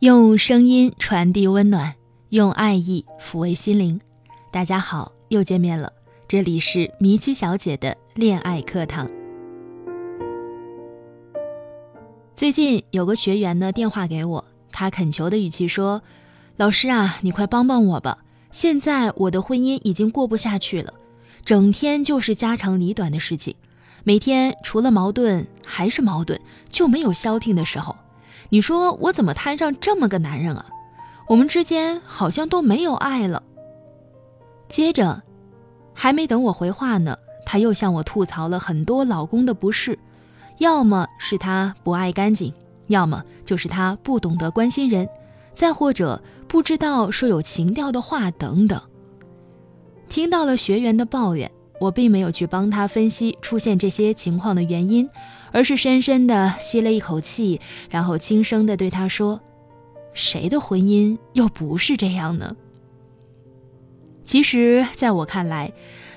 用声音传递温暖，用爱意抚慰心灵。大家好，又见面了，这里是迷七小姐的恋爱课堂。最近有个学员呢电话给我，他恳求的语气说：“老师啊，你快帮帮我吧！现在我的婚姻已经过不下去了，整天就是家长里短的事情，每天除了矛盾还是矛盾，就没有消停的时候。你说我怎么摊上这么个男人啊？我们之间好像都没有爱了。”接着，还没等我回话呢，他又向我吐槽了很多老公的不是。要么是他不爱干净，要么就是他不懂得关心人，再或者不知道说有情调的话等等。听到了学员的抱怨，我并没有去帮他分析出现这些情况的原因，而是深深的吸了一口气，然后轻声的对他说：“谁的婚姻又不是这样呢？”其实，在我看来，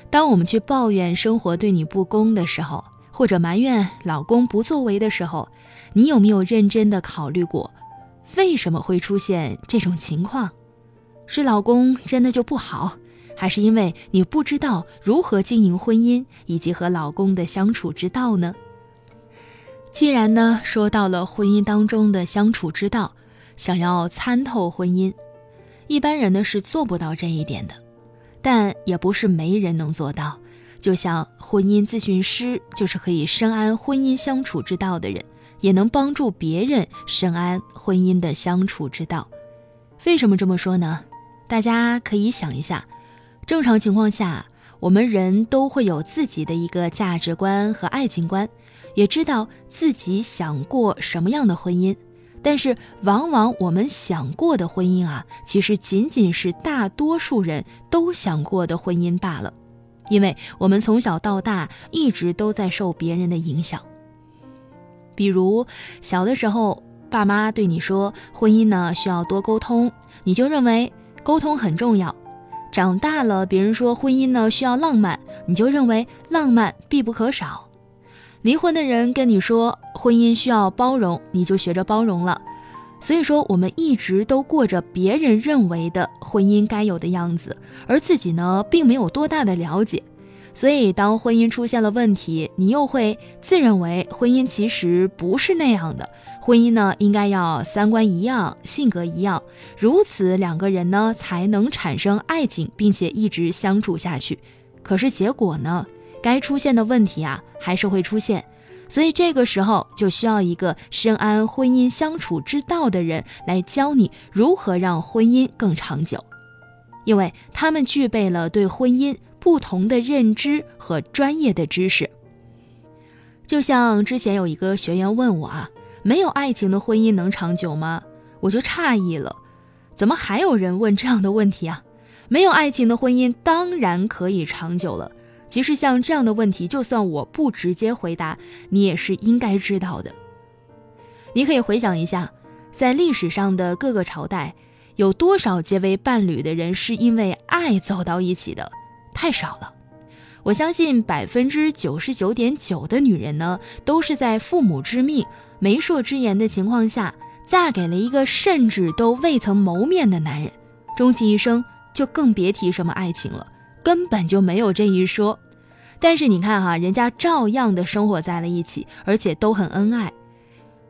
当我们去抱怨生活对你不公的时候，或者埋怨老公不作为的时候，你有没有认真的考虑过，为什么会出现这种情况？是老公真的就不好，还是因为你不知道如何经营婚姻以及和老公的相处之道呢？既然呢说到了婚姻当中的相处之道，想要参透婚姻，一般人呢是做不到这一点的，但也不是没人能做到。就像婚姻咨询师，就是可以深谙婚姻相处之道的人，也能帮助别人深谙婚姻的相处之道。为什么这么说呢？大家可以想一下，正常情况下，我们人都会有自己的一个价值观和爱情观，也知道自己想过什么样的婚姻。但是，往往我们想过的婚姻啊，其实仅仅是大多数人都想过的婚姻罢了。因为我们从小到大一直都在受别人的影响，比如小的时候，爸妈对你说婚姻呢需要多沟通，你就认为沟通很重要；长大了，别人说婚姻呢需要浪漫，你就认为浪漫必不可少；离婚的人跟你说婚姻需要包容，你就学着包容了。所以说，我们一直都过着别人认为的婚姻该有的样子，而自己呢，并没有多大的了解。所以，当婚姻出现了问题，你又会自认为婚姻其实不是那样的。婚姻呢，应该要三观一样，性格一样，如此两个人呢，才能产生爱情，并且一直相处下去。可是结果呢，该出现的问题啊，还是会出现。所以这个时候就需要一个深谙婚姻相处之道的人来教你如何让婚姻更长久，因为他们具备了对婚姻不同的认知和专业的知识。就像之前有一个学员问我啊，没有爱情的婚姻能长久吗？我就诧异了，怎么还有人问这样的问题啊？没有爱情的婚姻当然可以长久了。其实像这样的问题，就算我不直接回答，你也是应该知道的。你可以回想一下，在历史上的各个朝代，有多少结为伴侣的人是因为爱走到一起的？太少了。我相信百分之九十九点九的女人呢，都是在父母之命、媒妁之言的情况下，嫁给了一个甚至都未曾谋面的男人，终其一生就更别提什么爱情了。根本就没有这一说，但是你看哈，人家照样的生活在了一起，而且都很恩爱。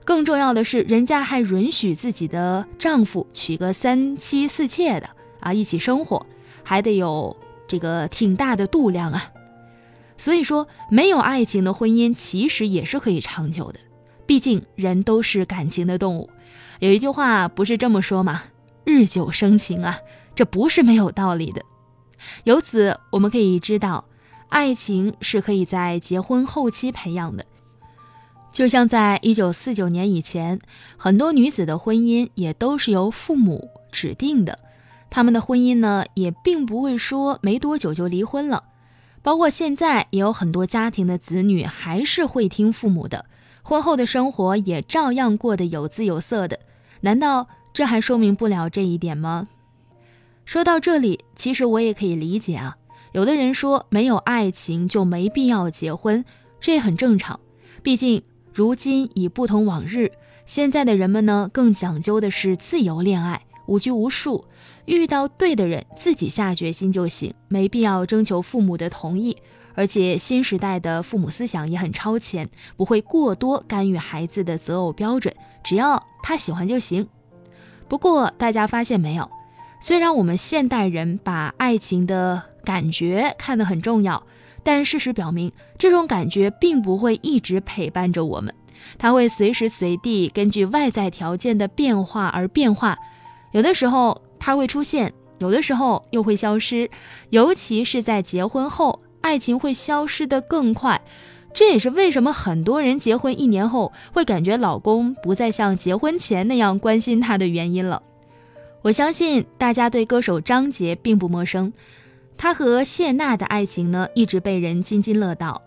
更重要的是，人家还允许自己的丈夫娶个三妻四妾的啊，一起生活，还得有这个挺大的度量啊。所以说，没有爱情的婚姻其实也是可以长久的，毕竟人都是感情的动物。有一句话不是这么说吗？日久生情啊，这不是没有道理的。由此，我们可以知道，爱情是可以在结婚后期培养的。就像在一九四九年以前，很多女子的婚姻也都是由父母指定的，他们的婚姻呢，也并不会说没多久就离婚了。包括现在，也有很多家庭的子女还是会听父母的，婚后的生活也照样过得有滋有色的。难道这还说明不了这一点吗？说到这里，其实我也可以理解啊。有的人说没有爱情就没必要结婚，这也很正常。毕竟，如今已不同往日，现在的人们呢，更讲究的是自由恋爱，无拘无束，遇到对的人，自己下决心就行，没必要征求父母的同意。而且新时代的父母思想也很超前，不会过多干预孩子的择偶标准，只要他喜欢就行。不过大家发现没有？虽然我们现代人把爱情的感觉看得很重要，但事实表明，这种感觉并不会一直陪伴着我们，它会随时随地根据外在条件的变化而变化。有的时候它会出现，有的时候又会消失，尤其是在结婚后，爱情会消失得更快。这也是为什么很多人结婚一年后会感觉老公不再像结婚前那样关心她的原因了。我相信大家对歌手张杰并不陌生，他和谢娜的爱情呢一直被人津津乐道。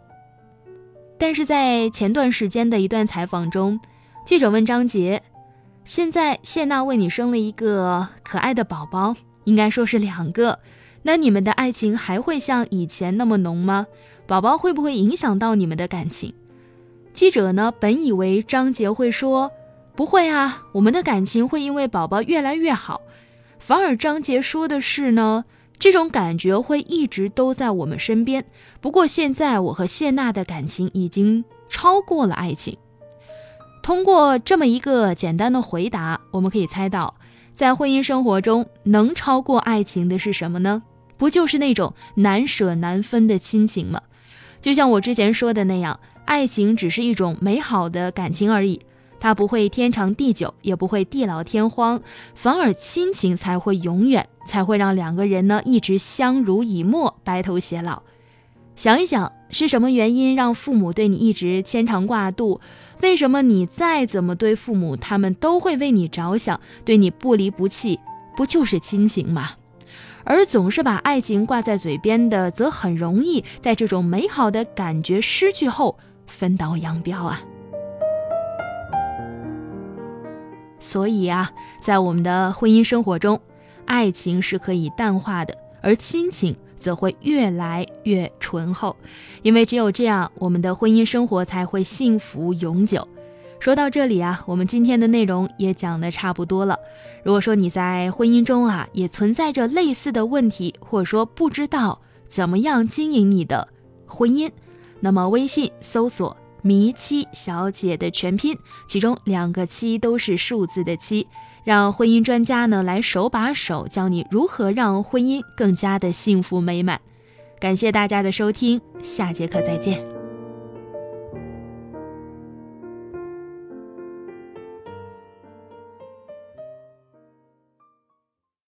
但是在前段时间的一段采访中，记者问张杰：“现在谢娜为你生了一个可爱的宝宝，应该说是两个，那你们的爱情还会像以前那么浓吗？宝宝会不会影响到你们的感情？”记者呢本以为张杰会说。不会啊，我们的感情会因为宝宝越来越好。反而张杰说的是呢，这种感觉会一直都在我们身边。不过现在我和谢娜的感情已经超过了爱情。通过这么一个简单的回答，我们可以猜到，在婚姻生活中能超过爱情的是什么呢？不就是那种难舍难分的亲情吗？就像我之前说的那样，爱情只是一种美好的感情而已。它不会天长地久，也不会地老天荒，反而亲情才会永远，才会让两个人呢一直相濡以沫，白头偕老。想一想，是什么原因让父母对你一直牵肠挂肚？为什么你再怎么对父母，他们都会为你着想，对你不离不弃？不就是亲情吗？而总是把爱情挂在嘴边的，则很容易在这种美好的感觉失去后分道扬镳啊。所以啊，在我们的婚姻生活中，爱情是可以淡化的，而亲情则会越来越醇厚。因为只有这样，我们的婚姻生活才会幸福永久。说到这里啊，我们今天的内容也讲的差不多了。如果说你在婚姻中啊，也存在着类似的问题，或者说不知道怎么样经营你的婚姻，那么微信搜索。迷七小姐的全拼，其中两个七都是数字的七，让婚姻专家呢来手把手教你如何让婚姻更加的幸福美满。感谢大家的收听，下节课再见。